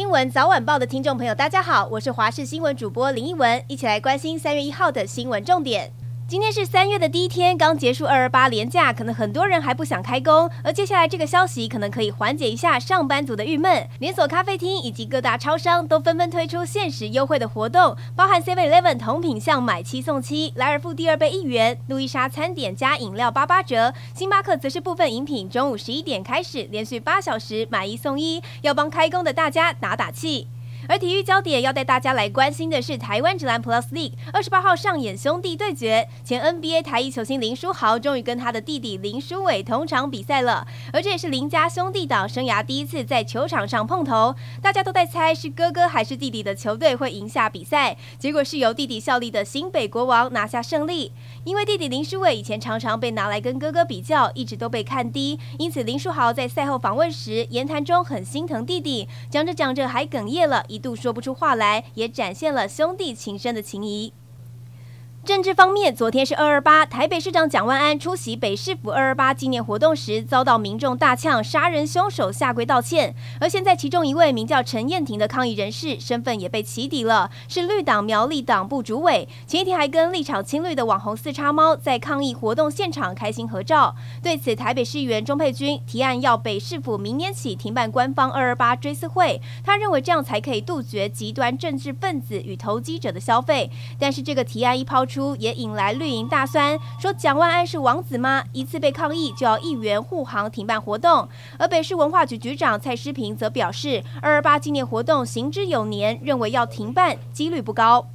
新闻早晚报的听众朋友，大家好，我是华视新闻主播林奕文，一起来关心三月一号的新闻重点。今天是三月的第一天，刚结束二二八连假，可能很多人还不想开工。而接下来这个消息可能可以缓解一下上班族的郁闷。连锁咖啡厅以及各大超商都纷纷推出限时优惠的活动，包含 Seven Eleven 同品项买七送七，莱尔富第二杯一元，路易莎餐点加饮料八八折。星巴克则是部分饮品中午十一点开始连续八小时买一送一，要帮开工的大家打打气。而体育焦点要带大家来关心的是台湾职篮 Plus League 二十八号上演兄弟对决，前 NBA 台一球星林书豪终于跟他的弟弟林书伟同场比赛了，而这也是林家兄弟党生涯第一次在球场上碰头。大家都在猜是哥哥还是弟弟的球队会赢下比赛，结果是由弟弟效力的新北国王拿下胜利。因为弟弟林书伟以前常常被拿来跟哥哥比较，一直都被看低，因此林书豪在赛后访问时言谈中很心疼弟弟，讲着讲着还哽咽了。一度说不出话来，也展现了兄弟情深的情谊。政治方面，昨天是二二八，台北市长蒋万安出席北市府二二八纪念活动时，遭到民众大呛，杀人凶手下跪道歉。而现在，其中一位名叫陈彦婷的抗议人士，身份也被起底了，是绿党苗栗党部主委。前一天还跟立场亲绿的网红四叉猫在抗议活动现场开心合照。对此，台北市议员钟佩君提案要北市府明年起停办官方二二八追思会，他认为这样才可以杜绝极端政治分子与投机者的消费。但是这个提案一抛出，也引来绿营大酸，说蒋万安是王子吗？一次被抗议就要议员护航停办活动。而北市文化局局长蔡诗平则表示，二二八纪念活动行之有年，认为要停办几率不高。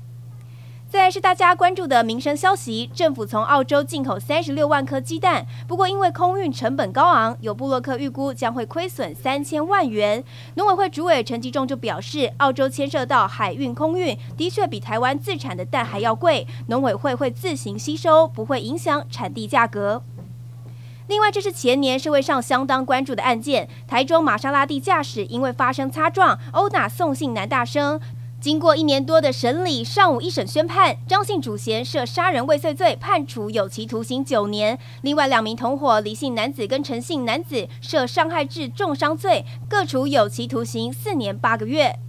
再来是大家关注的民生消息，政府从澳洲进口三十六万颗鸡蛋，不过因为空运成本高昂，有部落客预估将会亏损三千万元。农委会主委陈吉仲就表示，澳洲牵涉到海运、空运，的确比台湾自产的蛋还要贵，农委会会自行吸收，不会影响产地价格。另外，这是前年社会上相当关注的案件，台中玛莎拉蒂驾驶因为发生擦撞，殴打送信男大生。经过一年多的审理，上午一审宣判，张姓主嫌涉杀人未遂罪，判处有期徒刑九年；另外两名同伙李姓男子跟陈姓男子涉伤害致重伤罪，各处有期徒刑四年八个月。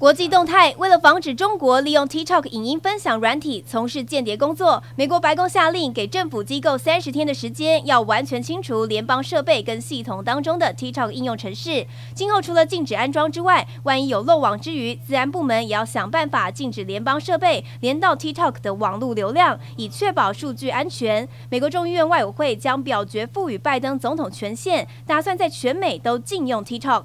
国际动态：为了防止中国利用 TikTok 影音分享软体从事间谍工作，美国白宫下令给政府机构三十天的时间，要完全清除联邦设备跟系统当中的 TikTok 应用程式。今后除了禁止安装之外，万一有漏网之鱼，资安部门也要想办法禁止联邦设备连到 TikTok 的网络流量，以确保数据安全。美国众议院外委会将表决赋予拜登总统权限，打算在全美都禁用 TikTok。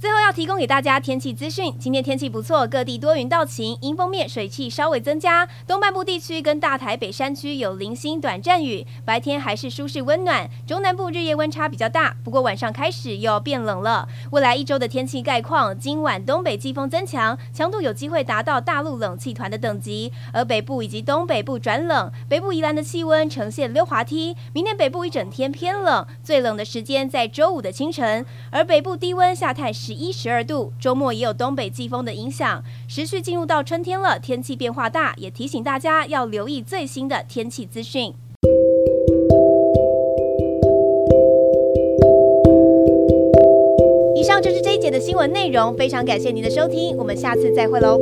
最后要提供给大家天气资讯，今天天气不错，各地多云到晴，阴风面水汽稍微增加，东半部地区跟大台北山区有零星短暂雨，白天还是舒适温暖，中南部日夜温差比较大，不过晚上开始又要变冷了。未来一周的天气概况，今晚东北季风增强，强度有机会达到大陆冷气团的等级，而北部以及东北部转冷，北部宜兰的气温呈现溜滑梯，明天北部一整天偏冷，最冷的时间在周五的清晨，而北部低温下探十一十二度，周末也有东北季风的影响，持续进入到春天了，天气变化大，也提醒大家要留意最新的天气资讯。以上就是这一节的新闻内容，非常感谢您的收听，我们下次再会喽。